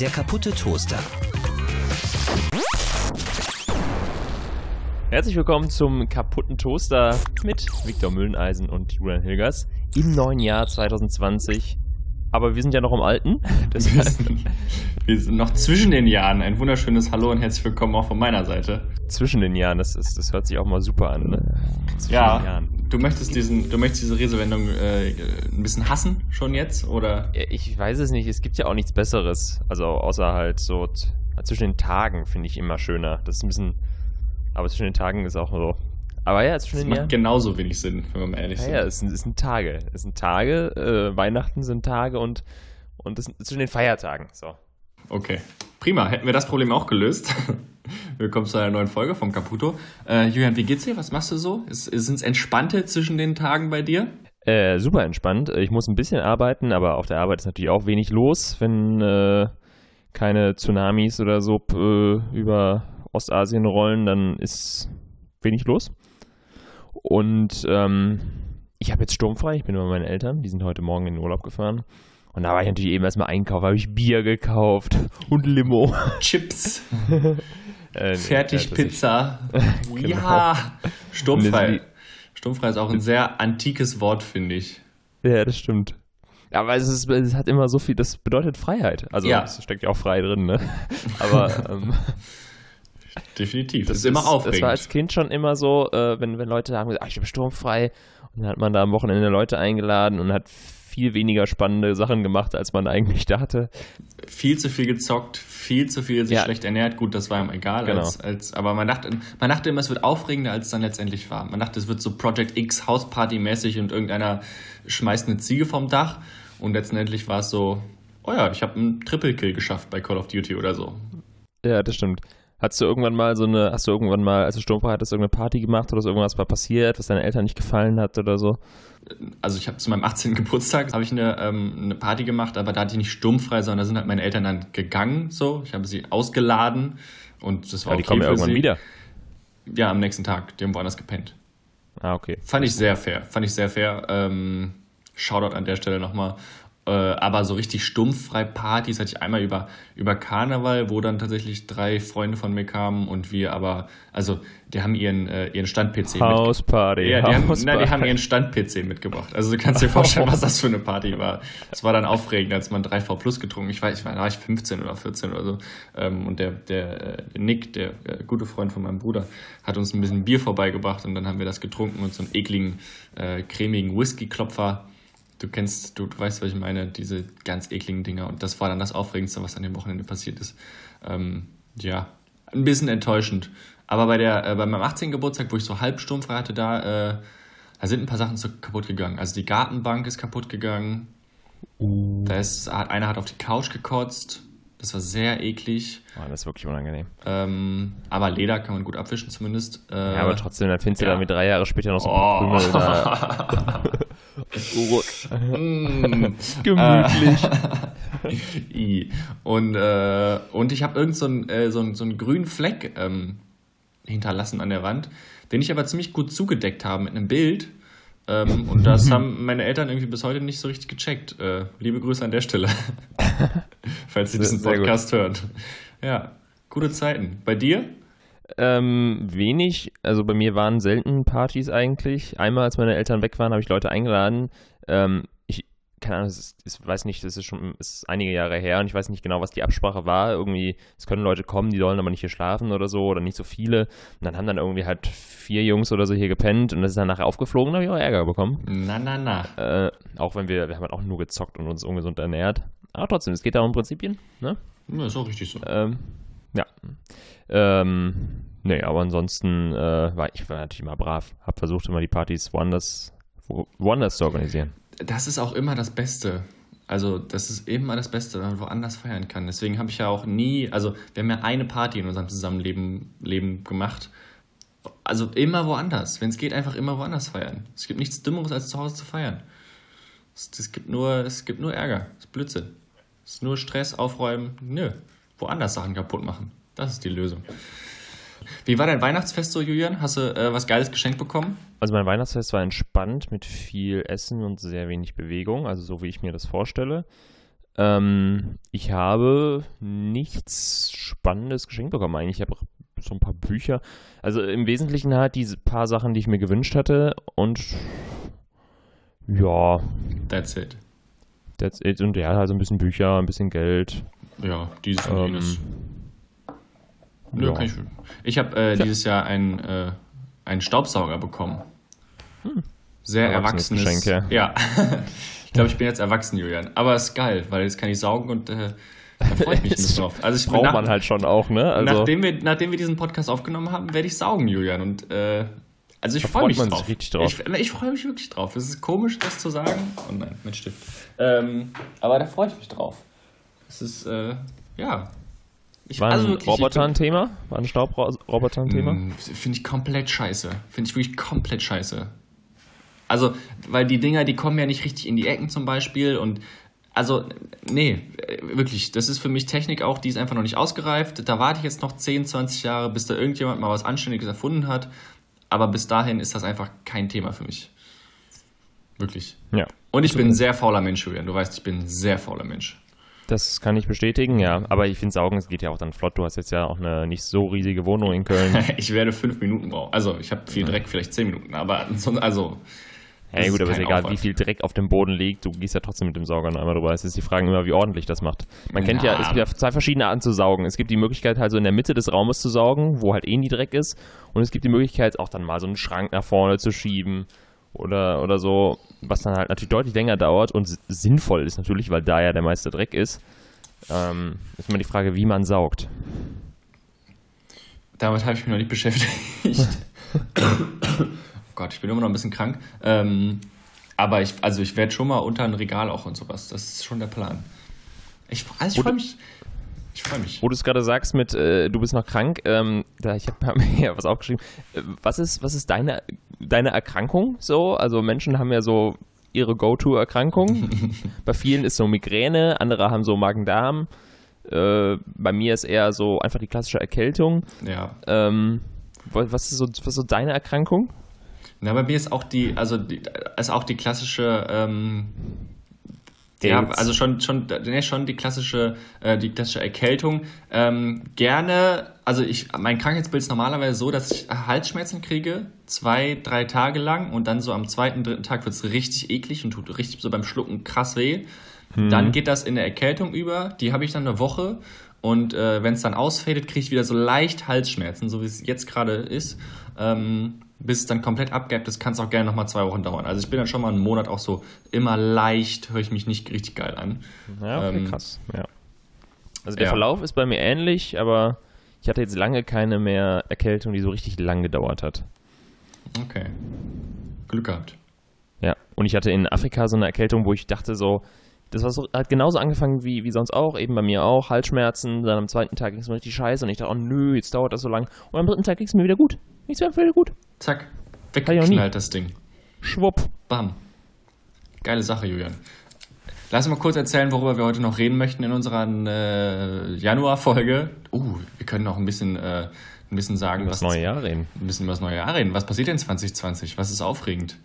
Der kaputte Toaster. Herzlich willkommen zum kaputten Toaster mit Viktor Mülleneisen und Julian Hilgers im neuen Jahr 2020. Aber wir sind ja noch im Alten. Wir sind, wir sind noch zwischen den Jahren. Ein wunderschönes Hallo und herzlich willkommen auch von meiner Seite. zwischen den Jahren, das, ist, das hört sich auch mal super an, ne? Zwischen den Ja, Jahren. Du möchtest diesen, du möchtest diese Redewendung äh, ein bisschen hassen schon jetzt oder? Ich weiß es nicht, es gibt ja auch nichts Besseres. Also außer halt so zwischen den Tagen finde ich immer schöner. Das ist ein bisschen. Aber zwischen den Tagen ist auch so. Aber ja, zwischen den macht genauso wenig Sinn, wenn wir mal ehrlich Ja, sind. ja, es sind, es sind Tage. Es sind Tage, äh, Weihnachten sind Tage und, und das sind zwischen den Feiertagen. So. Okay, prima. Hätten wir das Problem auch gelöst. Willkommen zu einer neuen Folge vom Caputo. Äh, Julian, wie geht's dir? Was machst du so? Sind es entspannte zwischen den Tagen bei dir? Äh, super entspannt. Ich muss ein bisschen arbeiten, aber auf der Arbeit ist natürlich auch wenig los, wenn äh, keine Tsunamis oder so äh, über Ostasien rollen, dann ist wenig los. Und ähm, ich habe jetzt sturmfrei, ich bin bei meinen Eltern, die sind heute Morgen in den Urlaub gefahren. Und da war ich natürlich eben erstmal einkaufen, habe ich Bier gekauft und Limo. Chips, Äh, nee, Fertigpizza. Genau. Ja, sturmfrei. Sturmfrei ist auch ein sehr antikes Wort, finde ich. Ja, das stimmt. Ja, aber es, ist, es hat immer so viel, das bedeutet Freiheit. Also Ja. es steckt ja auch frei drin, ne? Aber ähm, Definitiv. Das, das ist immer Das aufregend. war als Kind schon immer so, äh, wenn, wenn Leute sagen, ah, ich bin sturmfrei. Und dann hat man da am Wochenende Leute eingeladen und hat viel weniger spannende Sachen gemacht, als man eigentlich dachte. viel zu viel gezockt, viel zu viel sich Ja. schlecht ernährt. Gut, das war ihm egal. Genau. Als, als, aber man dachte, man dachte immer, es wird aufregender, als es dann letztendlich war. Man dachte, es wird so Project X Hausparty-mäßig und irgendeiner schmeißt eine Ziege vom Dach. Und letztendlich war es so, oh ja, ich habe einen Triple-Kill geschafft bei Call of Duty oder so. Ja, das stimmt. Hast du irgendwann mal so eine, hast du irgendwann mal, als du sturmfrei hattest, irgendeine Party gemacht oder ist irgendwas mal passiert, was deinen Eltern nicht gefallen hat oder so? Also ich habe zu meinem 18. Geburtstag habe ich eine, ähm, eine Party gemacht, aber da hatte ich nicht sturmfrei, sondern da sind halt meine Eltern dann gegangen. So, ich habe sie ausgeladen und das war die okay kommen ja irgendwann sie. wieder. Ja, am nächsten Tag. Die haben woanders gepennt. Ah, okay. Fand ich sehr fair. Fand ich sehr fair. Ähm, Shoutout an der Stelle nochmal. Äh, aber so richtig stumpffrei Partys hatte ich einmal über, über Karneval, wo dann tatsächlich drei Freunde von mir kamen und wir aber, also die haben ihren, äh, ihren Stand-PC mitgebracht. Hausparty. Ja, die haben, nein, die haben ihren Stand-PC mitgebracht. Also du kannst dir vorstellen, was das für eine Party war. Es war dann aufregend, als man 3V Plus getrunken. Ich weiß, ich war, da war ich 15 oder 14 oder so. Ähm, und der, der, äh, der Nick, der äh, gute Freund von meinem Bruder, hat uns ein bisschen Bier vorbeigebracht und dann haben wir das getrunken und so einen ekligen, äh, cremigen Whisky-Klopfer. Du kennst, du, du weißt, was ich meine, diese ganz ekligen Dinger. Und das war dann das Aufregendste, was an dem Wochenende passiert ist. Ähm, ja, ein bisschen enttäuschend. Aber bei, der, äh, bei meinem 18. Geburtstag, wo ich so halb sturmfrei hatte, da, äh, da sind ein paar Sachen so kaputt gegangen. Also die Gartenbank ist kaputt gegangen. Da ist, hat, einer hat auf die Couch gekotzt. Das war sehr eklig. Oh, das ist wirklich unangenehm. Ähm, aber Leder kann man gut abwischen zumindest. Äh, Ja, aber trotzdem, dann findest du ja. da mit drei Jahre später noch so Oh. ein Krümel da. Mm. Gemütlich. Und, äh, und ich habe irgend so einen äh, so so grünen Fleck ähm, hinterlassen an der Wand, den ich aber ziemlich gut zugedeckt habe mit einem Bild. Ähm, und das haben meine Eltern irgendwie bis heute nicht so richtig gecheckt. Äh, liebe Grüße an der Stelle. Falls sie diesen Sehr gut. Podcast hören. Ja, gute Zeiten. Bei dir? Ähm, wenig. Also bei mir waren selten Partys eigentlich. Einmal, als meine Eltern weg waren, habe ich Leute eingeladen. Ähm, keine Ahnung, ich weiß nicht, das ist schon es ist einige Jahre her und ich weiß nicht genau, was die Absprache war. Irgendwie, es können Leute kommen, die sollen aber nicht hier schlafen oder so oder nicht so viele. Und dann haben dann irgendwie halt vier Jungs oder so hier gepennt und das ist dann nachher aufgeflogen, da habe ich auch Ärger bekommen. Na, na, na. Äh, auch wenn wir, wir haben halt auch nur gezockt und uns ungesund ernährt. Aber trotzdem, es geht da um Prinzipien, ne? Ja, ist auch richtig so. Ähm, ja. Ähm, nee, aber ansonsten äh, war ich war natürlich immer brav. Hab versucht, immer die Partys woanders, wo, woanders zu organisieren. Das ist auch immer das Beste. Also, das ist immer das Beste, wenn man woanders feiern kann. Deswegen habe ich ja auch nie, also, wir haben ja eine Party in unserem Zusammenleben Leben gemacht. Also, immer woanders. Wenn es geht, einfach immer woanders feiern. Es gibt nichts Dümmeres, als zu Hause zu feiern. Es, es, gibt, nur, es gibt nur Ärger. Es ist Blödsinn. Es ist nur Stress, Aufräumen. Nö. Woanders Sachen kaputt machen. Das ist die Lösung. Wie war dein Weihnachtsfest so, Julian? Hast du äh, was Geiles geschenkt bekommen? Also mein Weihnachtsfest war entspannt mit viel Essen und sehr wenig Bewegung, also so wie ich mir das vorstelle. Ähm, ich habe nichts Spannendes geschenkt bekommen eigentlich. Ich habe so ein paar Bücher. Also im Wesentlichen halt diese paar Sachen, die ich mir gewünscht hatte und ja. That's it. That's it. Und ja, also ein bisschen Bücher, ein bisschen Geld. Ja, dieses und ähm, jenes. Nö, ja. ich ich habe äh, dieses Jahr einen, äh, einen Staubsauger bekommen. Hm. Sehr erwachsenes. Geschenk, ja. ja. ich glaube, ich bin jetzt erwachsen, Julian. Aber es ist geil, weil jetzt kann ich saugen und äh, da freue ich mich ein bisschen drauf. Also ich, braucht nach, man halt schon auch, ne? Also nachdem, wir, nachdem wir diesen Podcast aufgenommen haben, werde ich saugen, Julian. Und äh, also ich freue mich drauf. drauf. Ich, ich freue mich wirklich drauf. Es ist komisch, das zu sagen. Oh nein, mit Stift. Ähm, aber da freue ich mich drauf. Es ist, äh, ja, ich, war ein also Roboter ein Thema? War ein Staubroboter ein Thema? Mm, finde ich komplett scheiße. Finde ich wirklich komplett scheiße. Also, weil die Dinger, die kommen ja nicht richtig in die Ecken zum Beispiel und also, nee, wirklich, das ist für mich Technik auch, die ist einfach noch nicht ausgereift. Da warte ich jetzt noch 10, 20 Jahre, bis da irgendjemand mal was Anständiges erfunden hat. Aber bis dahin ist das einfach kein Thema für mich. Wirklich. Ja. Und ich bin ein sehr fauler Mensch, Julian. Du weißt, ich bin ein sehr fauler Mensch. Das kann ich bestätigen, ja. Aber ich finde Saugen, es geht ja auch dann flott. Du hast jetzt ja auch eine nicht so riesige Wohnung in Köln. ich werde fünf Minuten brauchen. Also ich habe viel Dreck, vielleicht zehn Minuten. Aber also. Ja, gut, aber ist egal, Aufwand. wie viel Dreck auf dem Boden liegt, du gehst ja trotzdem mit dem Sauger noch einmal drüber. Es ist die Frage immer, wie ordentlich das macht. Man kennt ja, es gibt ja zwei verschiedene Arten zu saugen. Es gibt die Möglichkeit, halt so in der Mitte des Raumes zu saugen, wo halt eh nie Dreck ist. Und es gibt die Möglichkeit, auch dann mal so einen Schrank nach vorne zu schieben oder, oder so, was dann halt natürlich deutlich länger dauert und sinnvoll ist natürlich, weil da ja der meiste Dreck ist. Ähm, ist immer die Frage, wie man saugt. Damit habe ich mich noch nicht beschäftigt. oh Gott, ich bin immer noch ein bisschen krank. Ähm, aber ich, also ich werde schon mal unter ein Regal auch und sowas. Das ist schon der Plan. Ich, also ich freue mich. Ich freue mich. Wo du es gerade sagst mit, äh, du bist noch krank, ähm, da, ich habe mir ja was aufgeschrieben. Äh, was ist, was ist deine, deine Erkrankung so? Also Menschen haben ja so ihre Go-To-Erkrankung. bei vielen ist so Migräne, andere haben so Magen-Darm. Äh, bei mir ist eher so einfach die klassische Erkältung. Ja. Ähm, was, ist so, was ist so deine Erkrankung? Na, bei mir ist auch die, also die, ist auch die klassische ähm, ja, also schon, schon, nee, schon die klassische, äh, die klassische Erkältung. Ähm, gerne, also ich, mein Krankheitsbild ist normalerweise so, dass ich Halsschmerzen kriege, zwei, drei Tage lang und dann so am zweiten, dritten Tag wird es richtig eklig und tut richtig so beim Schlucken krass weh. Hm. Dann geht das in der Erkältung über, die habe ich dann eine Woche und äh, wenn es dann ausfädet, kriege ich wieder so leicht Halsschmerzen, so wie es jetzt gerade ist. Ähm, bis es dann komplett abgebt ist, kann es auch gerne nochmal zwei Wochen dauern. Also ich bin dann schon mal einen Monat auch so immer leicht, höre ich mich nicht richtig geil an. Ja, okay, ähm, krass. Ja. Also der ja. Verlauf ist bei mir ähnlich, aber ich hatte jetzt lange keine mehr Erkältung, die so richtig lang gedauert hat. Okay. Glück gehabt. Ja, und ich hatte in Afrika so eine Erkältung, wo ich dachte so, das war so, hat genauso angefangen wie, wie sonst auch, eben bei mir auch, Halsschmerzen, dann am zweiten Tag ging es mir richtig scheiße und ich dachte, oh nö, jetzt dauert das so lang. Und am dritten Tag ging es mir wieder gut. Es mir wieder gut. Zack, weggeknallt das Ding. Schwupp. Bam. Geile Sache, Julian. Lass uns mal kurz erzählen, worüber wir heute noch reden möchten in unserer äh, Januar-Folge. Uh, wir können noch ein bisschen, äh, ein bisschen sagen, über was. das neue Jahr reden. Ein bisschen über das neue Jahr reden. Was passiert denn 2020? Was ist aufregend?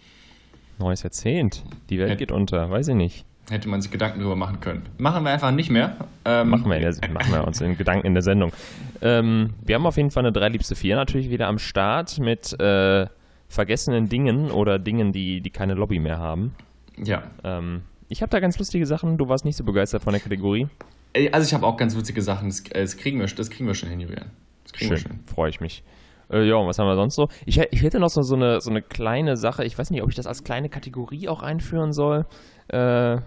Neues Jahrzehnt. Die Welt Hätt, geht unter, weiß ich nicht. Hätte man sich Gedanken darüber machen können. Machen wir einfach nicht mehr. Ähm, machen, wir machen, wir uns in Gedanken in der Sendung. Ähm, wir haben auf jeden Fall eine dreiliebste Vier natürlich wieder am Start mit äh, vergessenen Dingen oder Dingen, die, die keine Lobby mehr haben. Ja. Ähm, ich habe da ganz lustige Sachen. Du warst nicht so begeistert von der Kategorie. Also ich habe auch ganz witzige Sachen. Das, äh, das, kriegen, wir, das kriegen wir schon hin, Julian. Das kriegen Schön, freue ich mich. Äh, ja, und was haben wir sonst so? Ich, ich hätte noch so, so, eine, so eine kleine Sache. Ich weiß nicht, ob ich das als kleine Kategorie auch einführen soll. Äh,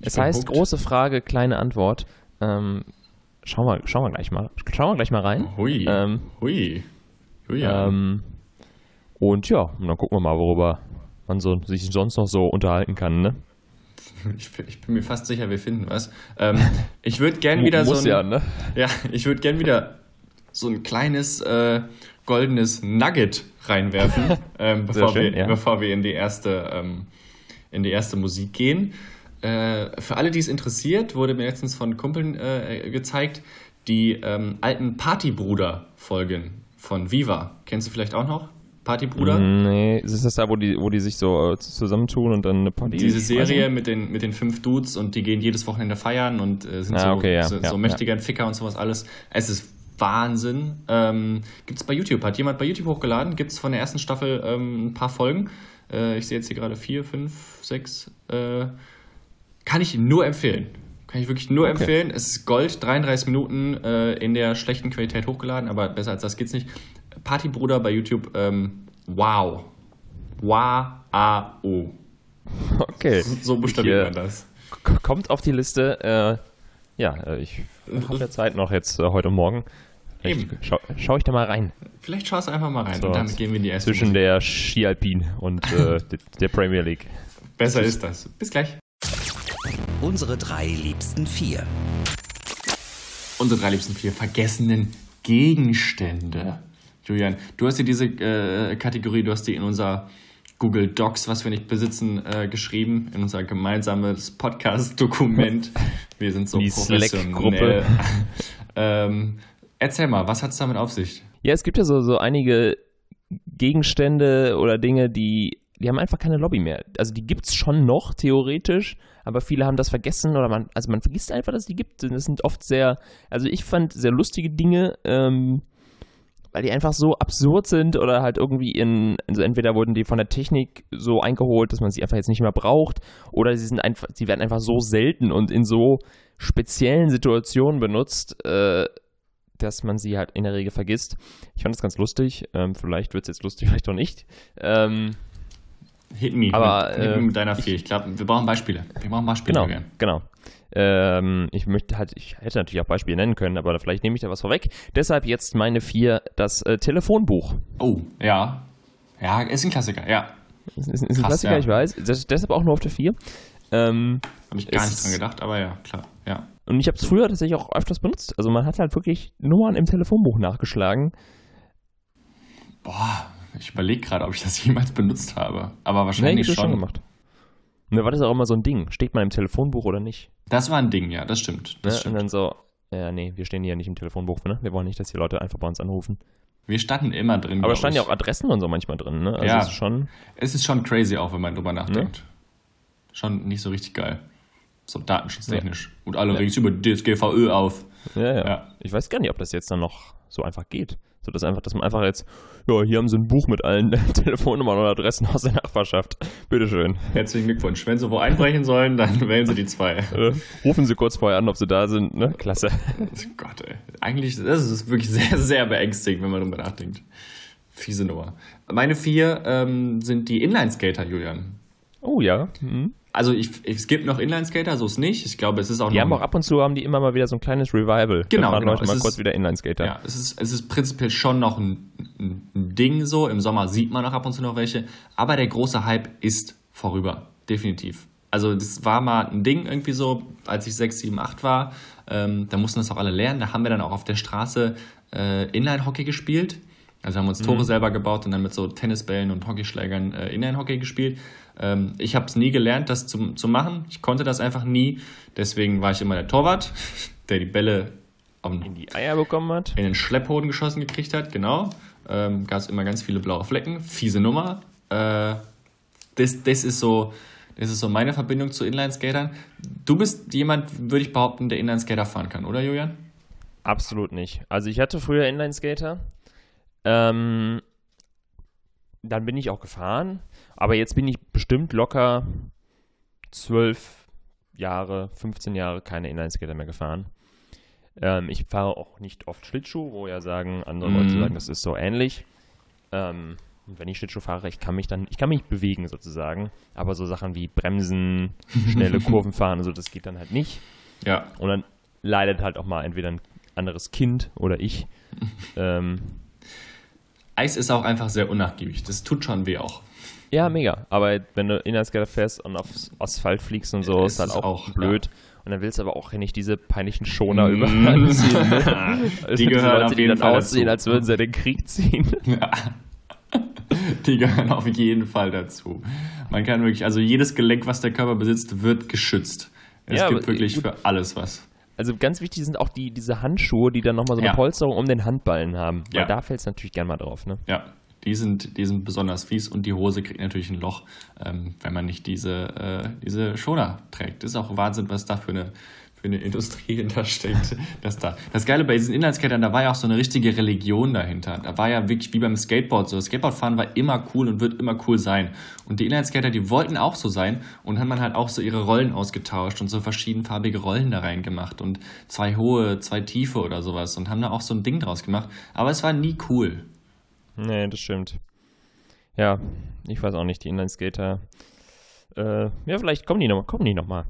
es heißt hooked. große Frage, kleine Antwort. Ähm, schauen, wir, schauen wir gleich mal. Schauen wir gleich mal rein. Hui. Ähm, Hui. Hui. Ähm, und ja, und dann gucken wir mal, worüber man so, sich sonst noch so unterhalten kann, ne? Ich, ich, bin mir fast sicher, wir finden was. Ähm, ich würde gern wieder so ein, ja, ne? ja, ich würde gern wieder so ein kleines äh, goldenes Nugget reinwerfen, ähm, bevor, schön, wir, ja. bevor wir in die erste ähm, in die erste Musik gehen. Äh, für alle, die es interessiert, wurde mir letztens von Kumpeln äh, gezeigt, die ähm, alten Partybruder-Folgen von Viva. Kennst du vielleicht auch noch? Partybruder. Nee, ist das da, wo die, wo die sich so äh, zusammentun und dann eine Party? Diese Serie mit den, mit den fünf Dudes und die gehen jedes Wochenende feiern und äh, sind Ah, so, okay, ja, so, ja, so mächtiger Ficker und sowas alles. Es ist Wahnsinn. Ähm, Gibt es bei YouTube? Hat jemand bei YouTube hochgeladen? Gibt es von der ersten Staffel ähm, ein paar Folgen? Äh, ich sehe jetzt hier gerade vier, fünf, sechs. Äh, kann ich nur empfehlen. Kann ich wirklich nur Okay. empfehlen. Es ist Gold, 33 Minuten äh, in der schlechten Qualität hochgeladen, aber besser als das geht's nicht. Partybruder bei YouTube, ähm, wow. Wow. Okay. So Ich, äh, man das. Kommt auf die Liste. Äh, ja, ich habe ja Zeit noch jetzt heute morgen. Eben. Schau, schau ich da mal rein. Vielleicht schaust du einfach mal rein So, und damit gehen wir in die erste Zwischen Musik. der Ski Alpin und äh, der- Premier League. Besser ist das. Bis gleich. Unsere drei liebsten vier. Unsere drei liebsten vier vergessenen Gegenstände. Julian, du hast dir diese äh, Kategorie, du hast die in unser Google Docs, was wir nicht besitzen, äh, geschrieben, in unser gemeinsames Podcast-Dokument. Wir sind so Die professionell. Ähm, erzähl mal, was hat es damit auf sich? Ja, es gibt ja so, so einige Gegenstände oder Dinge, die, die haben einfach keine Lobby mehr. Also die gibt es schon noch, theoretisch, aber viele haben das vergessen oder man, also man vergisst einfach, dass die gibt. Das sind oft sehr, also ich fand sehr lustige Dinge, ähm, weil die einfach so absurd sind oder halt irgendwie in, also entweder wurden die von der Technik so eingeholt, dass man sie einfach jetzt nicht mehr braucht, oder sie sind einfach, sie werden einfach so selten und in so speziellen Situationen benutzt, äh, dass man sie halt in der Regel vergisst. Ich fand das ganz lustig. Ähm, vielleicht wird es jetzt lustig, vielleicht auch nicht. Ähm, Hit me, Aber, mit, hit me äh, mit deiner vier. Ich glaube, wir brauchen Beispiele. Wir brauchen Beispiele, genau, genau. Ähm, ich möchte halt, ich hätte natürlich auch Beispiele nennen können, aber vielleicht nehme ich da was vorweg. Deshalb jetzt meine vier, das äh, Telefonbuch. Oh, ja. Ja, ist ein Klassiker, ja. Ist, ist, ist ein Krass, Klassiker, ja. ich weiß. Das, deshalb auch nur auf der vier. Ähm, Habe ich gar nicht dran gedacht, aber ja, klar. Ja. Und ich habe es früher tatsächlich auch öfters benutzt. Also man hat halt wirklich Nummern im Telefonbuch nachgeschlagen. Boah, ich überlege gerade, ob ich das jemals benutzt habe. Aber Nee, wahrscheinlich das schon. schon gemacht. Ne, war das auch immer so ein Ding? Steht man im Telefonbuch oder nicht? Das war ein Ding, ja, das stimmt. Das Ne? Und stimmt. dann so, ja, nee, wir stehen hier nicht im Telefonbuch, ne? Wir wollen nicht, dass die Leute einfach bei uns anrufen. Wir standen immer drin. Aber standen ja ich. auch Adressen und so manchmal drin, ne? Also Ja. es ist schon. Es ist schon crazy auch, wenn man drüber nachdenkt. Schon nicht so richtig geil. So datenschutztechnisch. Und alle Ja. regen sich über DSGVÖ auf. Ja, ja, Ja. Ich weiß gar nicht, ob das jetzt dann noch so einfach geht. So dass einfach, dass man einfach jetzt, ja, hier haben sie ein Buch mit allen Telefonnummern oder Adressen aus der Nachbarschaft. Bitteschön. Herzlichen Glückwunsch. Wenn sie wo einbrechen sollen, dann wählen sie die zwei. Äh, rufen sie kurz vorher an, ob sie da sind, ne? Klasse. Gott, ey. Eigentlich, das ist wirklich sehr, sehr beängstigend, wenn man drüber nachdenkt. Fiese Nummer. Meine vier ähm, sind die Inlineskater, Julian. Oh ja. Mhm. Also ich, es gibt noch Inlineskater, so ist nicht. Ich glaube, es ist auch Die noch haben auch ab und zu haben die immer mal wieder so ein kleines Revival. Genau, Da genau. Leute Es mal ist- kurz wieder Inlineskater. Ja, es ist, es ist prinzipiell schon noch ein, ein, ein Ding so. Im Sommer sieht man auch ab und zu noch welche. Aber der große Hype ist vorüber. Definitiv. Also das war mal ein Ding irgendwie so, als ich 6, 7, 8 war. Ähm, da mussten das auch alle lernen. Da haben wir dann auch auf der Straße äh, Inline-Hockey gespielt. Also haben uns Tore selber gebaut und dann mit so Tennisbällen und Hockeyschlägern äh, Inline-Hockey gespielt. Ähm, ich habe es nie gelernt, das zu, zu machen. Ich konnte das einfach nie. Deswegen war ich immer der Torwart, der die Bälle am In die Eier bekommen hat. in den Schlepphoden geschossen gekriegt hat, genau. Ähm, Gab es immer ganz viele blaue Flecken. Fiese Nummer. Äh, das, das, ist so, das ist so meine Verbindung zu Inlineskatern. Du bist jemand, würde ich behaupten, der Inlineskater fahren kann, oder Julian? Absolut nicht. Also ich hatte früher Inlineskater. Ähm, dann bin ich auch gefahren. Aber jetzt bin ich bestimmt locker zwölf Jahre, 15 Jahre keine Inlineskater mehr gefahren. Ähm, ich fahre auch nicht oft Schlittschuh, wo ja sagen, andere Leute Mhm. sagen, das ist so ähnlich. Ähm, und wenn ich Schlittschuh fahre, ich kann mich dann, ich kann mich bewegen sozusagen. Aber so Sachen wie Bremsen, schnelle Kurven fahren, also das geht dann halt nicht. Ja. Und dann leidet halt auch mal entweder ein anderes Kind oder ich. ähm, Eis ist auch einfach sehr unnachgiebig. Das tut schon weh auch. ja, mega. Aber wenn du Inlineskater fährst und aufs Asphalt fliegst und so, Ja, ist halt auch, auch, blöd. Und dann willst du aber auch nicht diese peinlichen Schoner Mm. überall ziehen. Ne? Die gehören Leute, auf die jeden dann Fall aussehen, dazu. als würden sie den Krieg ziehen. Ja. Die gehören auf jeden Fall dazu. Man kann wirklich, also jedes Gelenk, was der Körper besitzt, wird geschützt. Es Ja, gibt aber, wirklich gut. für alles was. Also ganz wichtig sind auch die, diese Handschuhe, die dann nochmal so eine Ja. Polsterung um den Handballen haben. Weil Ja. da fällt es natürlich gern mal drauf. Ne? Ja, Die sind, die sind besonders fies und die Hose kriegt natürlich ein Loch, ähm, wenn man nicht diese, äh, diese Schoner trägt. Das ist auch Wahnsinn, was da für eine, für eine Industrie hintersteckt. Das, da. das Geile bei diesen Inlineskatern, da war ja auch so eine richtige Religion dahinter. Da war ja wirklich wie beim Skateboard so. Skateboardfahren war immer cool und wird immer cool sein. Und die Inlineskater, die wollten auch so sein und haben dann halt auch so ihre Rollen ausgetauscht und so verschiedenfarbige Rollen da reingemacht und zwei hohe, zwei tiefe oder sowas und haben da auch so ein Ding draus gemacht. Aber es war nie cool. Nee, das stimmt. Ja, ich weiß auch nicht, die Inlineskater. Äh, ja, vielleicht kommen die nochmal. Kommen die nochmal.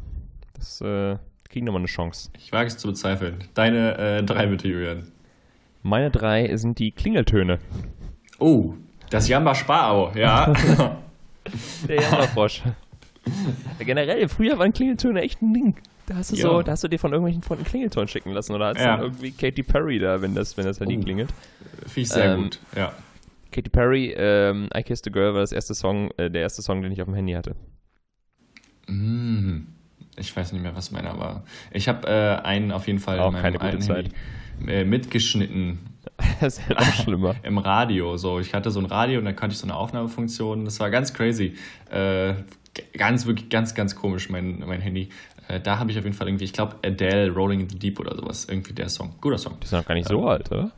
Das äh, kriegen nochmal eine Chance. Ich wage es zu bezweifeln. Deine äh, drei bitte, Julian. Meine drei sind die Klingeltöne. Oh, das Jamba Sparau, ja. Der Jammerfrosch. Ja, generell, früher waren Klingeltöne echt ein Ding. Da hast du so, da hast du dir von irgendwelchen Freunden Klingelton schicken lassen oder hast Ja. dann irgendwie Katy Perry da, wenn das, wenn das Handy Oh. klingelt. Finde ich sehr Ähm, gut, ja. Katy Perry, ähm, I Kissed a Girl war das erste Song, äh, der erste Song, den ich auf dem Handy hatte. Mm, Ich weiß nicht mehr, was meiner war. Ich habe äh, einen auf jeden Fall Auch in meinem keine alten Zeit. Handy, äh, mitgeschnitten das ist ja noch schlimmer. im Radio. So, ich hatte so ein Radio und da konnte ich so eine Aufnahmefunktion. Das war ganz crazy. Äh, ganz, wirklich ganz, ganz komisch, mein, mein Handy. Äh, da habe ich auf jeden Fall irgendwie, ich glaube, Adele, Rolling in the Deep oder sowas. Irgendwie der Song. Guter Song. Das ist noch gar nicht so alt, oder?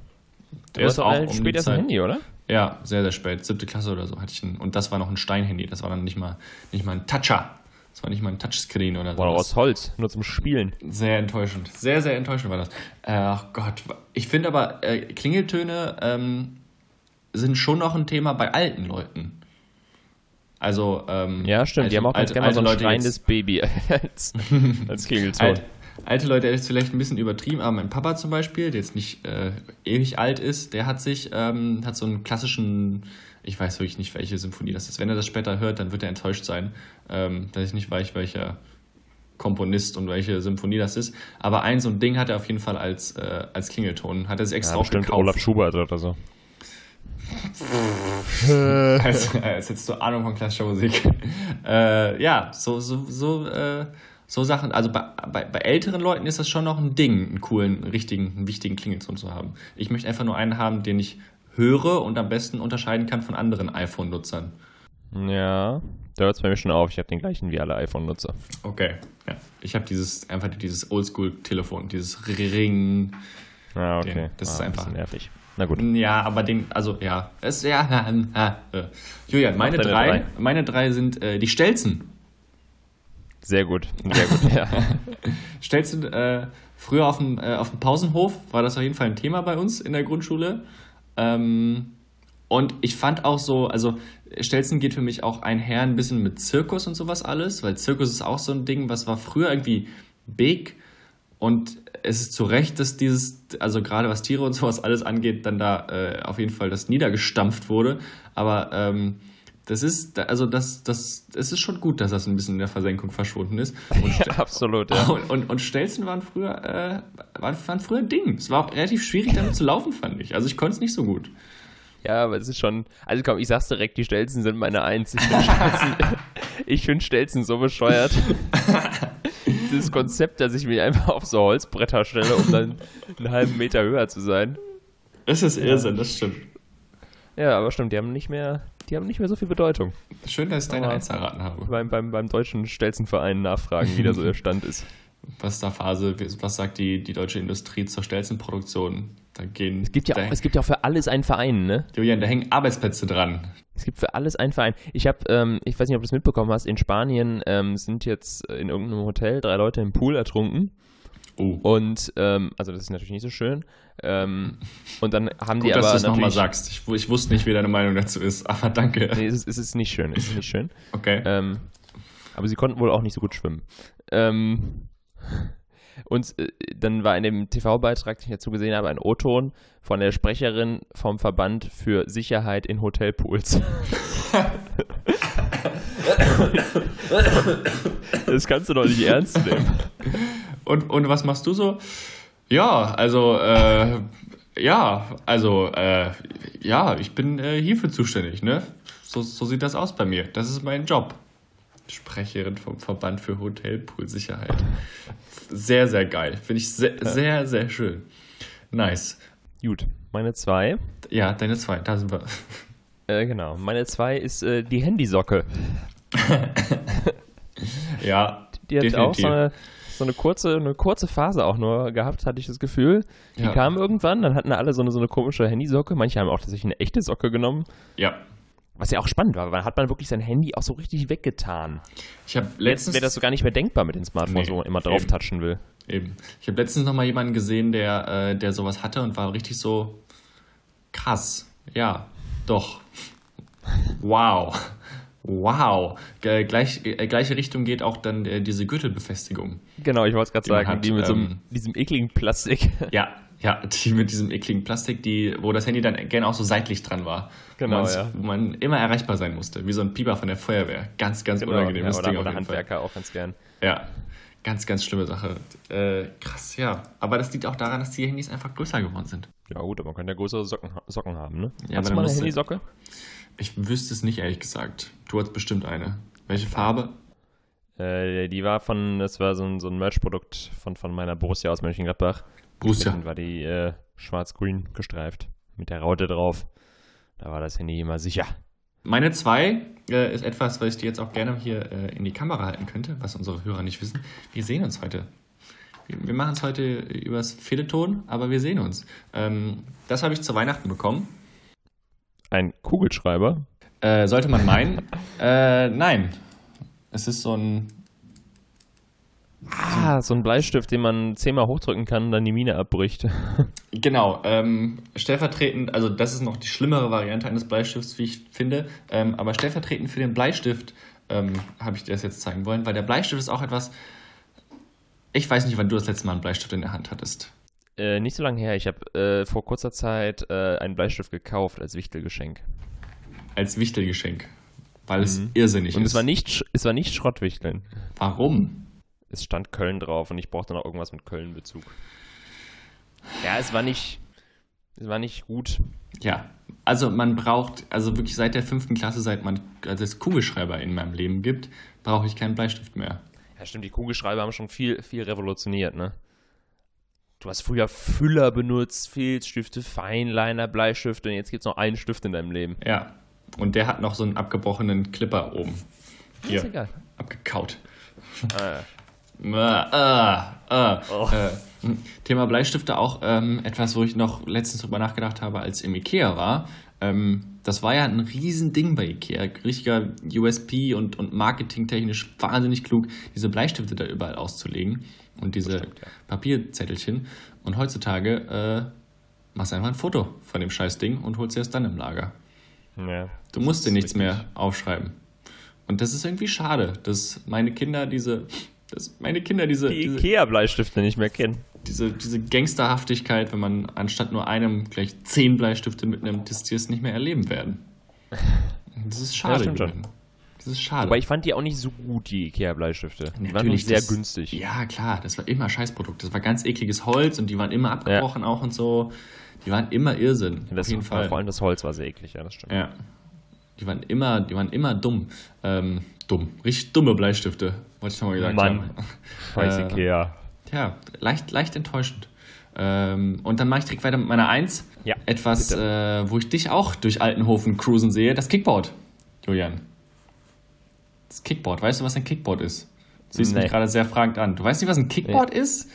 Der ist auch um spät erst ein. Handy, oder? Ja, sehr, sehr spät. Siebte Klasse oder so hatte ich ein. Und das war noch ein Steinhandy. Das war dann nicht mal, nicht mal ein Toucher. Das war nicht mal ein Touchscreen oder so. War doch aus Holz, nur zum Spielen. Sehr enttäuschend. Sehr, sehr enttäuschend war das. Äh, Ach Gott. Ich finde aber, äh, Klingeltöne ähm, sind schon noch ein Thema bei alten Leuten. Also, ähm, Ja, stimmt. alte- die haben auch ganz alte- gerne so ein Leute schreiendes jetzt- Baby als, als Klingelton. Alt, alte Leute ist vielleicht ein bisschen übertrieben, aber mein Papa zum Beispiel, der jetzt nicht äh, ewig alt ist, der hat sich, ähm, hat so einen klassischen, ich weiß wirklich nicht, welche Symphonie das ist. Wenn er das später hört, dann wird er enttäuscht sein, ähm, dass ich nicht weiß, welcher Komponist und welche Symphonie das ist. Aber ein so ein Ding hat er auf jeden Fall als, äh, als Klingelton. Hat er sich extra ja, auch bestimmt gekauft. Olaf Schubert oder so. als, als hättest du Ahnung von klassischer Musik. äh, ja, so, so, so, äh, so Sachen. Also bei, bei, bei älteren Leuten ist das schon noch ein Ding, einen coolen, richtigen, einen wichtigen Klingelton zu haben. Ich möchte einfach nur einen haben, den ich höre und am besten unterscheiden kann von anderen iPhone-Nutzern. Ja, da hört es bei mir schon auf. Ich habe den gleichen wie alle iPhone-Nutzer. Okay, ja. Ich habe dieses, einfach dieses Oldschool-Telefon, dieses Ring. Ah, okay. Den- das ist ah, ein einfach- bisschen nervig. Na gut. Ja, aber den, also ja, es, ja, äh. Julian, meine drei, drei. meine drei sind äh, die Stelzen. Sehr gut. Sehr gut, ja. Stelzen, äh, früher auf dem, äh, auf dem Pausenhof war das auf jeden Fall ein Thema bei uns in der Grundschule. Ähm, und ich fand auch so, also Stelzen geht für mich auch einher ein bisschen mit Zirkus und sowas alles, weil Zirkus ist auch so ein Ding, was war früher irgendwie big und es ist zu Recht, dass dieses, also gerade was Tiere und sowas alles angeht, dann da äh, auf jeden Fall das niedergestampft wurde. Aber ähm, das ist, also das, das, es ist schon gut, dass das ein bisschen in der Versenkung verschwunden ist. Und ja absolut, ja. und, und, und Stelzen waren früher, äh, waren, waren früher ein Ding. Es war auch relativ schwierig, damit zu laufen, fand ich. Also ich konnte es nicht so gut. Ja, aber es ist schon. Also komm, ich sag's direkt, die Stelzen sind meine Eins. Ich finde Stelzen, ich find Stelzen so bescheuert. Dieses Konzept, dass ich mich einfach auf so Holzbretter stelle, um dann einen halben Meter höher zu sein. Das ist Irrsinn, das stimmt. Ja, aber stimmt, die haben nicht mehr, die haben nicht mehr so viel Bedeutung. Schön, dass ich deine Eins erraten habe. Beim, beim, beim deutschen Stelzenverein nachfragen, wie da so der Stand ist. Was ist da Phase, was sagt die, die deutsche Industrie zur Stelzenproduktion? Da gehen. Es gibt ja auch, es gibt ja auch für alles einen Verein, ne? Julian, da hängen Arbeitsplätze dran. Es gibt für alles einen Verein. Ich habe, ähm, ich weiß nicht, ob du es mitbekommen hast, in Spanien ähm, sind jetzt in irgendeinem Hotel drei Leute im Pool ertrunken. Oh. Und, ähm, also das ist natürlich nicht so schön. Ähm, und dann haben die Gut, dass aber du es nochmal sagst. Ich, ich wusste nicht, wie deine Meinung dazu ist, aber danke. Nee, es ist, es ist nicht schön, es ist nicht schön. Okay. Ähm, aber sie konnten wohl auch nicht so gut schwimmen. Ähm, und äh, dann war in dem TV-Beitrag, den ich dazu gesehen habe, ein O-Ton von der Sprecherin vom Verband für Sicherheit in Hotelpools. das kannst du doch nicht ernst nehmen. Und, und was machst du so? Ja, also, äh, ja, also, äh, ja, ich bin äh, hierfür zuständig, ne? So, so sieht das aus bei mir. Das ist mein Job. Sprecherin vom Verband für Hotelpoolsicherheit. Sehr, sehr geil. Finde ich sehr, sehr, sehr schön. Nice. Gut, meine zwei. Ja, deine zwei, da sind wir. Äh, genau. Meine zwei ist äh, die Handysocke. ja, Die hat definitiv. auch so eine, so eine kurze, eine kurze Phase auch nur gehabt, hatte ich das Gefühl. Die Ja. kam irgendwann, dann hatten alle so eine, so eine komische Handysocke. Manche haben auch tatsächlich eine echte Socke genommen. Ja. Was ja auch spannend war, weil dann hat man wirklich sein Handy auch so richtig weggetan. Ich habe letztens wäre das so gar nicht mehr denkbar mit den Smartphones, Nee, wo man immer drauf eben. touchen will. Eben. Ich habe letztens noch mal jemanden gesehen, der, äh, der sowas hatte und war richtig so krass. Ja, doch. Wow. Wow. Ge- Gleich, äh, gleiche Richtung geht auch dann äh, diese Gürtelbefestigung. Genau, ich wollte es gerade sagen, hat, die mit so einem, ähm, diesem ekligen Plastik. Ja, ja, die mit diesem ekligen Plastik, die, wo das Handy dann gerne auch so seitlich dran war. Genau, wo ja. Wo man immer erreichbar sein musste, wie so ein Pieper von der Feuerwehr. Ganz, ganz unangenehmes Genau, ja, Ding oder auf oder jeden Fall. Handwerker auch ganz gern. Ja, ganz, ganz schlimme Sache. Äh, krass, ja. Aber das liegt auch daran, dass die Handys einfach größer geworden sind. Ja gut, aber man kann ja größere Socken, Socken haben, ne? Ja, Hast du mal eine musst du- Handysocke? Ich wüsste es nicht, ehrlich gesagt. Du hast bestimmt eine. Welche Farbe? Äh, die war von, das war so ein, so ein Merch-Produkt von, von meiner Borussia aus Mönchengladbach. Borussia. Dann war die äh, schwarz-grün gestreift. Mit der Raute drauf. Da war das Handy immer sicher. Meine zwei äh, ist etwas, was ich dir jetzt auch gerne hier äh, in die Kamera halten könnte, was unsere Hörer nicht wissen. Wir sehen uns heute. Wir, wir machen es heute übers Feleton, aber wir sehen uns. Ähm, das habe ich zu Weihnachten bekommen. Ein Kugelschreiber. Äh, sollte man meinen. äh, nein. Es ist so ein. Ah, so ein Bleistift, den man zehnmal hochdrücken kann und dann die Mine abbricht. Genau, ähm, stellvertretend, also das ist noch die schlimmere Variante eines Bleistifts, wie ich finde, ähm, aber stellvertretend für den Bleistift ähm, habe ich dir das jetzt zeigen wollen, weil der Bleistift ist auch etwas, ich weiß nicht, wann du das letzte Mal einen Bleistift in der Hand hattest. Äh, nicht so lange her. Ich habe äh, vor kurzer Zeit äh, einen Bleistift gekauft als Wichtelgeschenk. Als Wichtelgeschenk, weil es irrsinnig Und ist. es war nicht, es war nicht Schrottwichteln. Warum? Es stand Köln drauf und ich brauchte noch irgendwas mit Köln-Bezug. Ja, es war nicht, es war nicht gut. Ja, also man braucht, also wirklich seit der fünften Klasse, seit man als es Kugelschreiber in meinem Leben gibt, brauche ich keinen Bleistift mehr. Ja, stimmt, die Kugelschreiber haben schon viel, viel revolutioniert, ne? Du hast früher Füller benutzt, Filzstifte, Feinliner, Bleistifte und jetzt gibt es noch einen Stift in deinem Leben. Ja, und der hat noch so einen abgebrochenen Clipper oben. Hier, Ist egal. abgekaut. Ah, äh, äh, Oh. äh. Thema Bleistifte auch ähm, etwas, wo ich noch letztens drüber nachgedacht habe, als im Ikea war. Ähm, das war ja ein Riesending bei Ikea. Richtiger USP und, und marketingtechnisch wahnsinnig klug, diese Bleistifte da überall auszulegen und diese stimmt, ja. Papierzettelchen. Und heutzutage äh, machst du einfach ein Foto von dem Scheißding und holst dir es dann im Lager. ja. Du musst dir nichts mehr aufschreiben. Und das ist irgendwie schade, dass meine Kinder diese, dass meine Kinder diese, Die Ikea-Bleistifte nicht mehr kennen. diese, diese Gangsterhaftigkeit, wenn man anstatt nur einem gleich zehn Bleistifte mitnimmt, dass die es nicht mehr erleben werden. Das ist schade. stimmt schon. Das ist schade. Aber ich fand die auch nicht so gut, die Ikea-Bleistifte. Die waren Natürlich, sehr günstig. Ja, klar, das war immer Scheißprodukt. Das war ganz ekliges Holz und die waren immer abgebrochen auch und so. Die waren immer Irrsinn. das auf jeden Fall. Vor allem das Holz war sehr eklig, ja, das stimmt. Ja. Die waren immer, die waren immer dumm. Ähm, dumm. Richtig dumme Bleistifte, wollte ich nochmal gesagt Mann. haben. Scheiß Äh, Ikea. Ja, leicht, leicht enttäuschend. Ähm, und dann mache ich direkt weiter mit meiner Eins. Ja, Etwas, äh, wo ich dich auch durch Altenhofen cruisen sehe, das Kickboard. Julian. Das Kickboard. Weißt du, was ein Kickboard ist? Du siehst Nee. mich gerade sehr fragend an. Du weißt nicht, was ein Kickboard ist?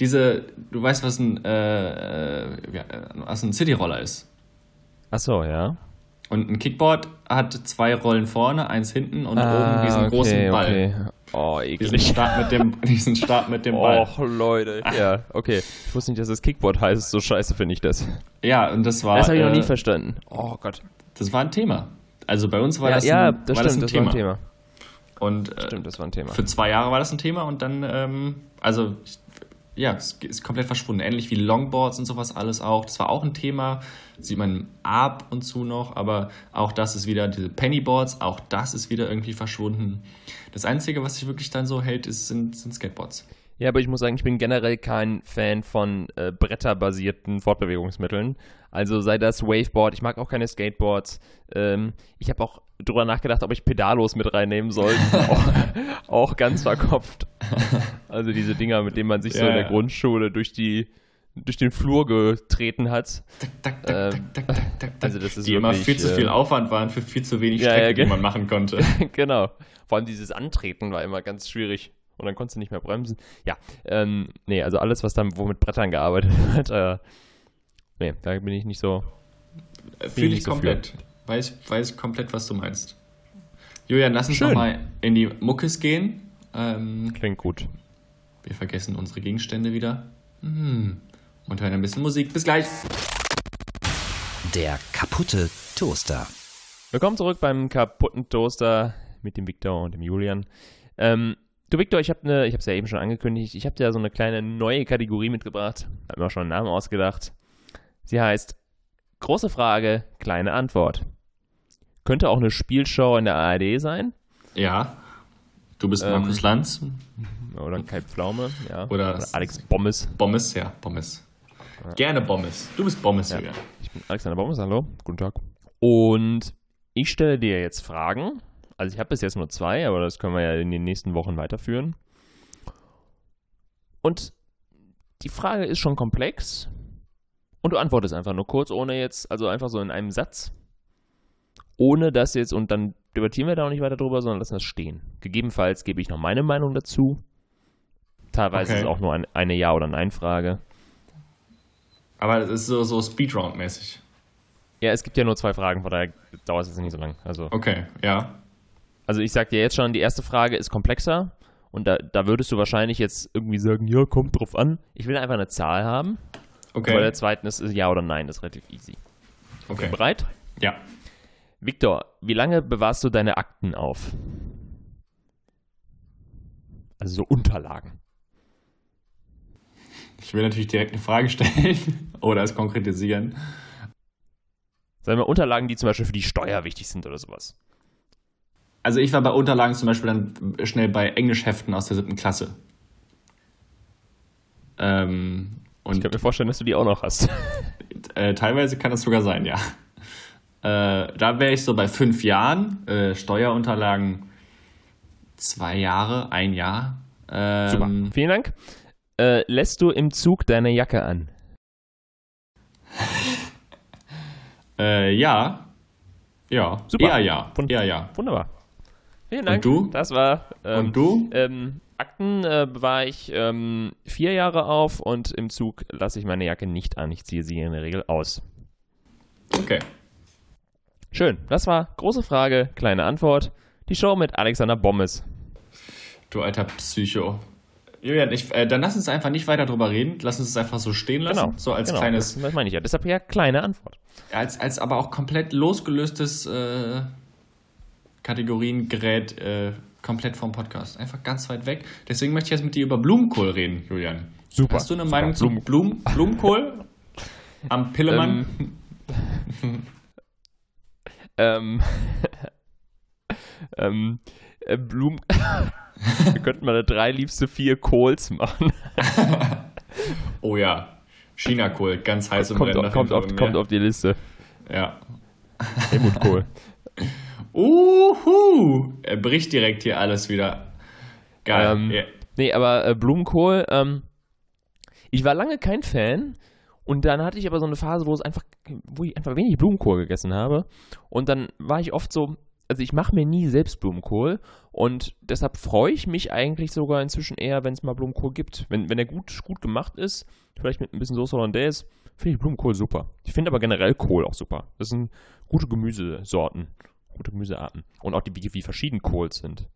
Diese, du weißt, was ein, äh, äh, ja, äh, was ein Cityroller ist. Achso, ja. Und ein Kickboard hat zwei Rollen vorne, eins hinten und oben diesen okay, großen Ball. Okay. Oh, Diesen eklig. Start mit dem, diesen Start mit dem Ball. Och, Leute. Ja, okay. Ich wusste nicht, dass das Kickboard heißt. So scheiße finde ich das. Ja, und das war, Das habe ich noch nie äh, verstanden. Oh Gott. das war ein Thema. Also bei uns war ja, das, ja, ein, das war stimmt, das ein das Thema. war ein Thema. Und äh, Stimmt, das war ein Thema. für zwei Jahre war das ein Thema und dann, ähm, also ja, es ist komplett verschwunden. Ähnlich wie Longboards und sowas alles auch. Das war auch ein Thema. Sieht man ab und zu noch, aber auch das ist wieder diese Pennyboards, auch das ist wieder irgendwie verschwunden. Das Einzige, was sich wirklich dann so hält, ist, sind, sind Skateboards. Ja, aber ich muss sagen, ich bin generell kein Fan von äh, bretterbasierten Fortbewegungsmitteln. Also sei das Waveboard, ich mag auch keine Skateboards. Ähm, ich habe auch drüber nachgedacht, ob ich Pedalos mit reinnehmen soll. auch, auch ganz verkopft. Also diese Dinger, mit denen man sich so Ja, in der ja. Grundschule durch die durch den Flur getreten hat. Tak, tak, Ähm, tak, also das ist die immer wirklich, viel zu äh, viel Aufwand waren für viel zu wenig Ja, Strecke, ja, die man machen konnte. genau. Vor allem dieses Antreten war immer ganz schwierig. Und dann konntest du nicht mehr bremsen. Ja, ähm, nee, also alles, was dann, wo mit Brettern gearbeitet wird, äh, nee, da bin ich nicht so. Fühle ich nicht so komplett. Weiß, weiß komplett, was du meinst. Julian, lass uns Schön. noch mal in die Muckes gehen. Ähm, Klingt gut. wir vergessen unsere Gegenstände wieder. Hm. Und hören ein bisschen Musik. Bis gleich. Der kaputte Toaster. Willkommen zurück beim kaputten Toaster mit dem Victor und dem Julian. Ähm, du Victor, ich habe ne, ich habe es ja eben schon angekündigt, ich habe dir so eine kleine neue Kategorie mitgebracht. Hab mir auch schon einen Namen ausgedacht. Sie heißt Große Frage, kleine Antwort. Könnte auch eine Spielshow in der ARD sein Ja. Du bist Ähm, Markus Lanz. oder Kai Pflaume, ja. Oder- Alex Bommes. Bommes, ja, Bommes. Gerne Bommes. Du bist Bommes, Ja. Ich bin Alexander Bommes, hallo, guten Tag. Und ich stelle dir jetzt Fragen. Also ich habe bis jetzt nur zwei, aber das können wir ja in den nächsten Wochen weiterführen. Und die Frage ist schon komplex. Und du antwortest einfach nur kurz, ohne jetzt, also einfach so in einem Satz. Ohne das jetzt, und dann debattieren wir da auch nicht weiter drüber, sondern lassen das stehen. Gegebenenfalls gebe ich noch meine Meinung dazu. Teilweise Okay. ist es auch nur ein, eine Ja- oder Nein-Frage. Aber das ist so, so Speedround-mäßig. Ja, es gibt ja nur zwei Fragen, von daher dauert es jetzt nicht so lang. Also, Okay, ja. Also ich sag dir jetzt schon, die erste Frage ist komplexer und da, da würdest du wahrscheinlich jetzt irgendwie sagen, ja, kommt drauf an. Ich will einfach eine Zahl haben. Bei Okay. der zweiten ist es Ja oder Nein, das ist relativ easy. okay. Bereit? Ja. Victor, wie lange bewahrst du deine Akten auf? Also so Unterlagen. Ich will natürlich direkt eine Frage stellen oder es konkretisieren. Sagen wir Unterlagen, die zum Beispiel für die Steuer wichtig sind oder sowas. Also ich war bei Unterlagen zum Beispiel dann schnell bei Englischheften aus der siebten Klasse. Ähm, Ich kann mir vorstellen, dass du die auch noch hast. äh, teilweise kann das sogar sein, ja. Äh, da wäre ich so bei fünf Jahren. Äh, Steuerunterlagen zwei Jahre, ein Jahr. Ähm, Super. Vielen Dank. Äh, lässt du im Zug deine Jacke an? Äh, ja. Ja. Super. Eher ja. Wund- Eher ja. Wunderbar. Vielen Dank. du? Das war. Ähm, Und du? Ähm, Akten äh, bewahre ich ähm, vier Jahre auf und im Zug lasse ich meine Jacke nicht an. Ich ziehe sie in der Regel aus. Okay. Schön. Das war große Frage, kleine Antwort. Die Show mit Alexander Bommes. Du alter Psycho. Julian, ich, äh, dann lass uns einfach nicht weiter drüber reden. Lass uns es einfach so stehen lassen. Genau. So als genau. kleines, Das, das meine ich ja. Deshalb ja kleine Antwort. als, als aber auch komplett losgelöstes äh, Kategoriengerät äh, komplett vom Podcast. Einfach ganz weit weg. Deswegen möchte ich jetzt mit dir über Blumenkohl reden, Julian. Super. Hast du eine Super. Meinung zu Blumen- Blum, Blumenkohl? Am Pillemann? Ähm. ähm. Äh, Blumen. Wir könnten mal eine drei liebste vier Kohls machen. Oh ja. Chinakohl, ganz heiß im kommt, Rennen. auf, kommt, auf, kommt auf die Liste. Ja. Helmut Kohl. Uhu! Er bricht direkt hier alles wieder. Geil. Ähm, Ja. Nee, aber äh, Blumenkohl, ähm, ich war lange kein Fan und dann hatte ich aber so eine Phase, wo es einfach, wo ich einfach wenig Blumenkohl gegessen habe und dann war ich oft so, also ich mache mir nie selbst Blumenkohl und deshalb freue ich mich eigentlich sogar inzwischen eher, wenn es mal Blumenkohl gibt. Wenn, wenn er gut, gut gemacht ist, vielleicht mit ein bisschen Soße Hollandaise, finde ich Blumenkohl super. Ich finde aber generell Kohl auch super. Das sind gute Gemüsesorten, gute Gemüsearten und auch die, wie, wie verschieden Kohl sind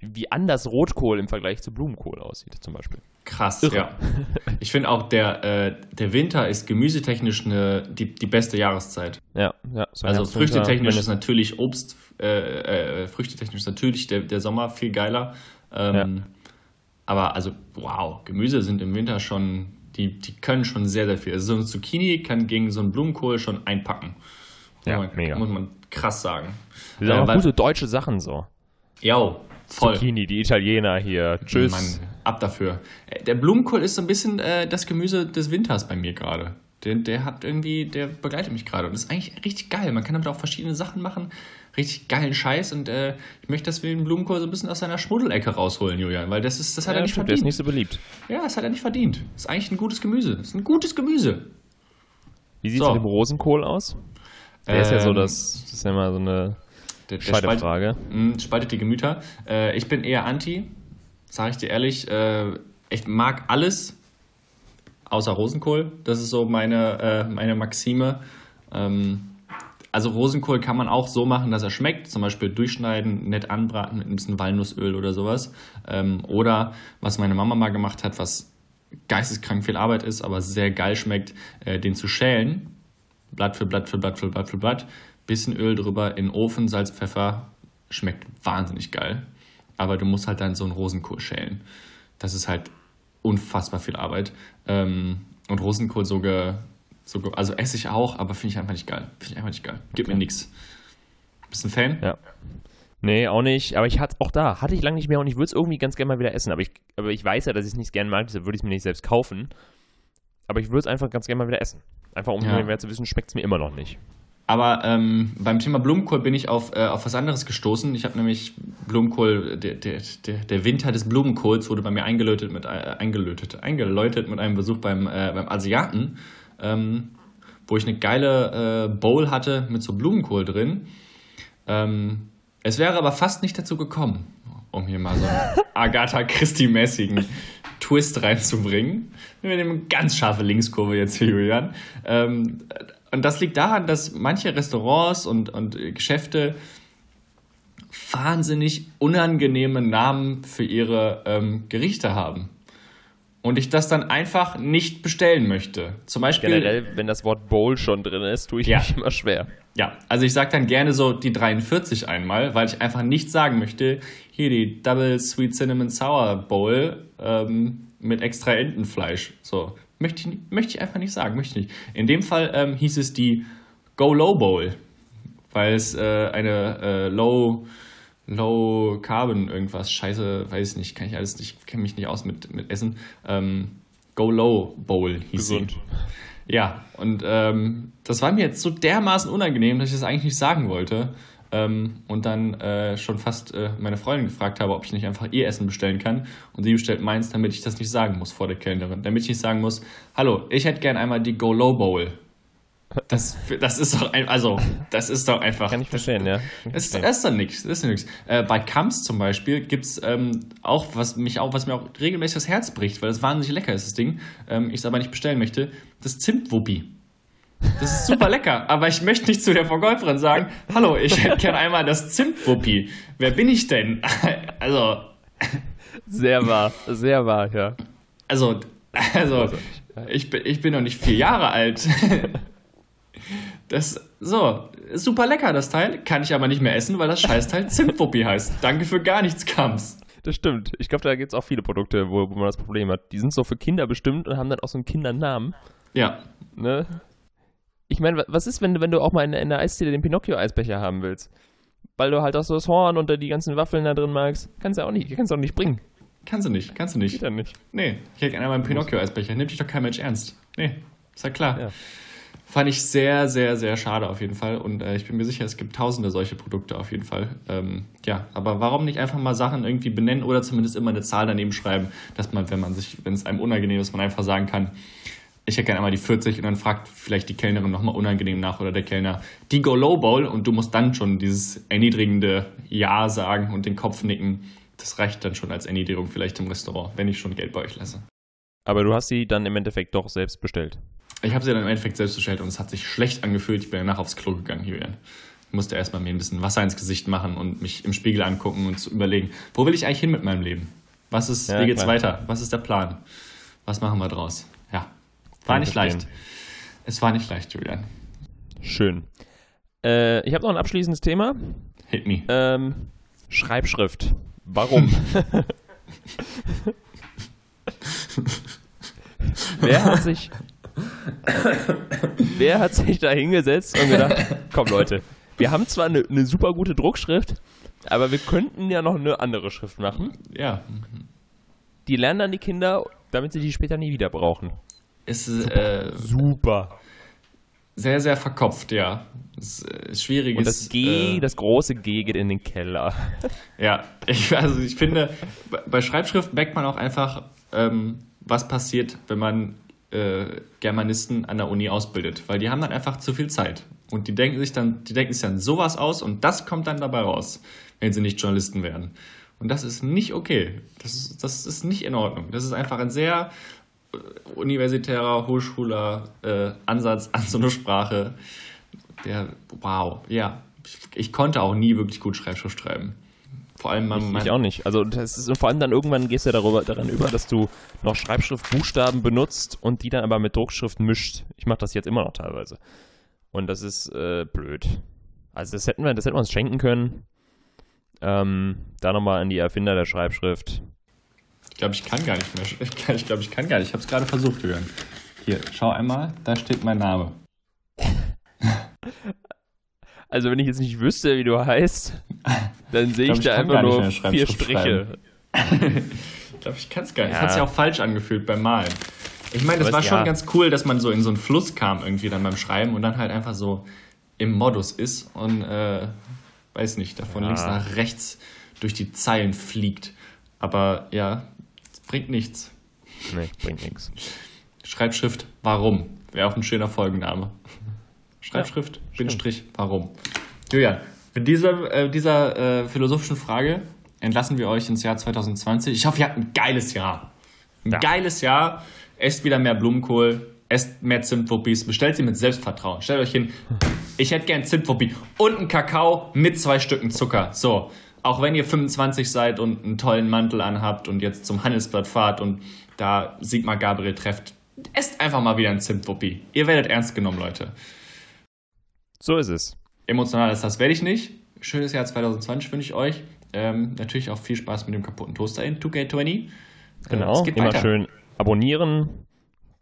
wie anders Rotkohl im Vergleich zu Blumenkohl aussieht, zum Beispiel. Krass, Irre. ja. Ich finde auch, der, äh, der Winter ist gemüsetechnisch eine, die, die beste Jahreszeit. Ja, ja. So Also Herbst, früchtetechnisch ist natürlich Obst, äh, äh, früchtetechnisch ist natürlich der, der Sommer viel geiler. Ähm, Aber also, wow, Gemüse sind im Winter schon, die, die können schon sehr, sehr viel. Also so ein Zucchini kann gegen so einen Blumenkohl schon einpacken. Ja, muss man, mega. Muss man krass sagen. Das sind auch Äh, weil- gute deutsche Sachen so. Jo, voll. Zucchini, die Italiener hier. Tschüss. Mann, ab dafür. Äh, Der Blumenkohl ist so ein bisschen äh, das Gemüse des Winters bei mir gerade. Der, der hat irgendwie, der begleitet mich gerade. Und ist eigentlich richtig geil. Man kann damit auch verschiedene Sachen machen. Richtig geilen Scheiß. Und äh, ich möchte, dass wir den Blumenkohl so ein bisschen aus seiner Schmuddelecke rausholen, Julian. Weil das, ist, das hat ja, er nicht stimmt, der ist verdient. nicht so beliebt. Ja, das hat er nicht verdient. Das ist eigentlich ein gutes Gemüse. Das ist ein gutes Gemüse. Wie sieht es So. mit dem Rosenkohl aus? Der ist ja so, Ähm, das, das ist ja immer so eine Der, der spaltet, Scheidefrage. mh, spaltet die Gemüter. Äh, ich bin eher anti, sage ich dir ehrlich. Äh, ich mag alles außer Rosenkohl. Das ist so meine, äh, meine Maxime. Ähm, also Rosenkohl kann man auch so machen, dass er schmeckt. Zum Beispiel durchschneiden, nett anbraten mit ein bisschen Walnussöl oder sowas. Ähm, oder was meine Mama mal gemacht hat, was geisteskrank viel Arbeit ist, aber sehr geil schmeckt, äh, den zu schälen. Blatt für Blatt für Blatt für Blatt für Blatt. Bisschen Öl drüber, in den Ofen, Salz, Pfeffer. Schmeckt wahnsinnig geil. Aber du musst halt dann so einen Rosenkohl schälen. Das ist halt unfassbar viel Arbeit. Ähm, und Rosenkohl so, ge, so ge, also esse ich auch, aber finde ich einfach nicht geil. Finde ich einfach nicht geil. Gibt mir nichts. Bist du ein Fan? Ja. Nee, auch nicht. Aber ich hatte auch da, hatte ich lange nicht mehr und ich würde es irgendwie ganz gerne mal wieder essen. Aber ich, aber ich weiß ja, dass ich es nicht gerne mag, deshalb würde ich es mir nicht selbst kaufen. Aber ich würde es einfach ganz gerne mal wieder essen. Einfach um Ja. mehr zu wissen, schmeckt es mir immer noch nicht. Aber ähm, beim Thema Blumenkohl bin ich auf, äh, auf was anderes gestoßen. Ich habe nämlich Blumenkohl, der, der, der, Winter des Blumenkohls wurde bei mir eingelötet mit, äh, eingelötet, eingeläutet mit einem Besuch beim, äh, beim Asiaten, ähm, wo ich eine geile äh, Bowl hatte mit so Blumenkohl drin. Ähm, es wäre aber fast nicht dazu gekommen, um hier mal so einen Agatha Christie-mäßigen Twist reinzubringen. Wir nehmen eine ganz scharfe Linkskurve jetzt hier, Julian. Ähm, und das liegt daran, dass manche Restaurants und, und Geschäfte wahnsinnig unangenehme Namen für ihre ähm, Gerichte haben. Und ich das dann einfach nicht bestellen möchte. Zum Beispiel. Generell, wenn das Wort Bowl schon drin ist, tue ich Ja. mich immer schwer. Ja, also ich sage dann gerne so die 43 einmal, weil ich einfach nicht sagen möchte, hier die Double Sweet Cinnamon Sour Bowl ähm, mit extra Entenfleisch. So, möchte ich, möchte ich einfach nicht sagen, möchte ich nicht. In dem Fall ähm, hieß es die Go Low Bowl, weil es äh, eine äh, Low Low Carbon irgendwas, scheiße, weiß ich nicht, kann ich alles nicht, kenne mich nicht aus mit, mit Essen. Ähm, Go Low Bowl hieß Gesund. sie. Ja, und ähm, das war mir jetzt so dermaßen unangenehm, dass ich das eigentlich nicht sagen wollte. Ähm, und dann äh, schon fast äh, meine Freundin gefragt habe, ob ich nicht einfach ihr Essen bestellen kann. Und sie bestellt meins, damit ich das nicht sagen muss vor der Kellnerin. Damit ich nicht sagen muss, hallo, ich hätte gern einmal die Go Low Bowl. Das, das ist doch ein, also, das ist doch einfach. Kann ich verstehen, ja. Das ist, das ist doch nichts. Das ist nichts. Äh, bei Kamps zum Beispiel gibt es ähm, auch, was mich auch, was mir auch regelmäßig das Herz bricht, weil das wahnsinnig lecker ist, das Ding. Ähm, ich es aber nicht bestellen möchte. Das Zimtwuppi. Das ist super lecker, aber ich möchte nicht zu der Verkäuferin sagen, hallo, ich hätte gern einmal das Zimtwuppi. Wer bin ich denn? Also, Sehr wahr, sehr wahr, ja. also, also, ich bin, ich bin noch nicht vier Jahre alt. Das, so, super lecker, das Teil. Kann ich aber nicht mehr essen, weil das Scheißteil Zimtwuppi heißt. Danke für gar nichts, Kamps. Das stimmt. Ich glaube, da gibt es auch viele Produkte, wo, wo man das Problem hat. Die sind so für Kinder bestimmt und haben dann auch so einen Kindernamen. Ja, Ne? Ich meine, wa- was ist, wenn, du- wenn du auch mal in, in der Eisdiele den Pinocchio-Eisbecher haben willst? Weil du halt auch so das Horn und die ganzen Waffeln da drin magst. Kannst du auch nicht, kannst du auch nicht bringen. kannst du nicht, kannst du Geht nicht. ja nicht. Nee, ich hätte gerne einmal einen Pinocchio-Eisbecher. Nimmt dich doch kein Mensch ernst. Nee, ist ja klar. Ja. Fand ich sehr, sehr, sehr schade auf jeden Fall. Und äh, ich bin mir sicher, es gibt tausende solche Produkte auf jeden Fall. Ähm, ja, aber warum nicht einfach mal Sachen irgendwie benennen oder zumindest immer eine Zahl daneben schreiben, dass man, wenn man sich, wenn es einem unangenehm ist, man einfach sagen kann, ich hätte gerne einmal die 40 und dann fragt vielleicht die Kellnerin nochmal unangenehm nach oder der Kellner die Go Low Bowl und du musst dann schon dieses erniedrigende Ja sagen und den Kopf nicken. Das reicht dann schon als Erniedrigung vielleicht im Restaurant, wenn ich schon Geld bei euch lasse. Aber du hast sie dann im Endeffekt doch selbst bestellt. Ich habe sie dann im Endeffekt selbst bestellt und es hat sich schlecht angefühlt. Ich bin danach aufs Klo gegangen, Julian. Ich musste erstmal mir ein bisschen Wasser ins Gesicht machen und mich im Spiegel angucken und zu überlegen, wo will ich eigentlich hin mit meinem Leben? Was ist, Ja, wie geht's klar. weiter? Was ist der Plan? Was machen wir draus? Ja. War Kann ich nicht verstehen. leicht. Es war nicht leicht, Julian. Schön. Äh, ich habe noch ein abschließendes Thema. Hit me. Ähm, Schreibschrift. Warum? wer hat sich wer hat sich da hingesetzt und gedacht, komm Leute, wir haben zwar eine, eine super gute Druckschrift, aber wir könnten ja noch eine andere Schrift machen. Ja, Die lernen dann die Kinder, damit sie die später nie wieder brauchen. ist äh, Super. sehr, sehr verkopft, ja. Es ist schwierig. Und das G, äh, das große G geht in den Keller. Ja, ich, also ich finde, bei- bei Schreibschrift merkt man auch einfach, ähm, was passiert, wenn man äh, Germanisten an der Uni ausbildet. Weil die haben dann einfach zu viel Zeit. Und die denken sich dann, die denken sich dann sowas aus und das kommt dann dabei raus, wenn sie nicht Journalisten werden. Und das ist nicht okay. Das ist, das ist nicht in Ordnung. Das ist einfach ein sehr äh, universitärer, Hochschuler äh, Ansatz an so eine Sprache. Der, wow, ja. Ich, ich konnte auch nie wirklich gut Schreibschrift schreiben. Vor allem man, Ich, ich auch nicht. Also das ist und vor allem dann irgendwann gehst du darüber, daran über, dass du noch Schreibschriftbuchstaben benutzt und die dann aber mit Druckschrift mischt. Ich mache das jetzt immer noch teilweise. Und das ist äh, blöd. Also das hätten wir, das hätten wir uns schenken können. Ähm, da nochmal an die Erfinder der Schreibschrift. Ich glaube, ich kann gar nicht mehr. Ich glaube, ich, glaub, ich kann gar nicht. Ich habe es gerade versucht, Jürgen. Hier, schau einmal, da steht mein Name. Also wenn ich jetzt nicht wüsste, wie du heißt, dann sehe ich, Ich da einfach nur vier Striche. Ich glaube, ich kann es gar nicht. Ja. Das hat sich auch falsch angefühlt beim Malen. Ich meine, das Aber war es- schon ja. ganz cool, dass man so in so einen Fluss kam irgendwie dann beim Schreiben und dann halt einfach so im Modus ist und äh, weiß nicht, davon Ja. links nach rechts durch die Zeilen fliegt. Aber ja, es bringt nichts. Nee, bringt nichts. Schreibschrift, warum? Wäre auch ein schöner Folgenname. Schreibschrift, Bindestrich, warum? Julian, mit dieser, äh, dieser äh, philosophischen Frage entlassen wir euch ins Jahr 2020. Ich hoffe, ihr habt ein geiles Jahr. Ein Ja. geiles Jahr. Esst wieder mehr Blumenkohl, esst mehr Zimtwuppies, bestellt sie mit Selbstvertrauen. Stellt euch hin, ich hätte gern Zimtwuppi und einen Kakao mit zwei Stücken Zucker. So, auch wenn ihr 25 seid und einen tollen Mantel anhabt und jetzt zum Handelsblatt fahrt und da Sigmar Gabriel trefft, esst einfach mal wieder einen Zimtwuppi. Ihr werdet ernst genommen, Leute. So ist es. Emotional ist das, werde ich nicht. Schönes Jahr 2020 wünsche ich euch. Ähm, natürlich auch viel Spaß mit dem kaputten Toaster in 2K20. Äh, Genau. es geht Immer weiter. schön abonnieren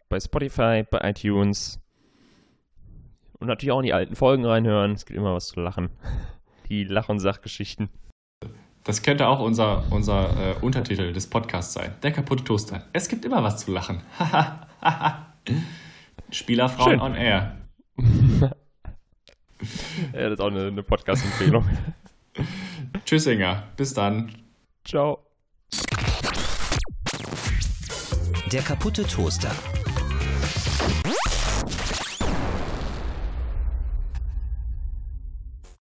bei Spotify, bei iTunes. Und natürlich auch in die alten Folgen reinhören. Es gibt immer was zu lachen. Die Lach- und Sachgeschichten. Das könnte auch unser, unser äh, Untertitel des Podcasts sein. Der kaputte Toaster. Es gibt immer was zu lachen. Spielerfrauen Schön. on Air. Ja, das ist auch eine, eine Podcast-Empfehlung. Tschüss, Inga. Bis dann. Ciao. Der kaputte Toaster.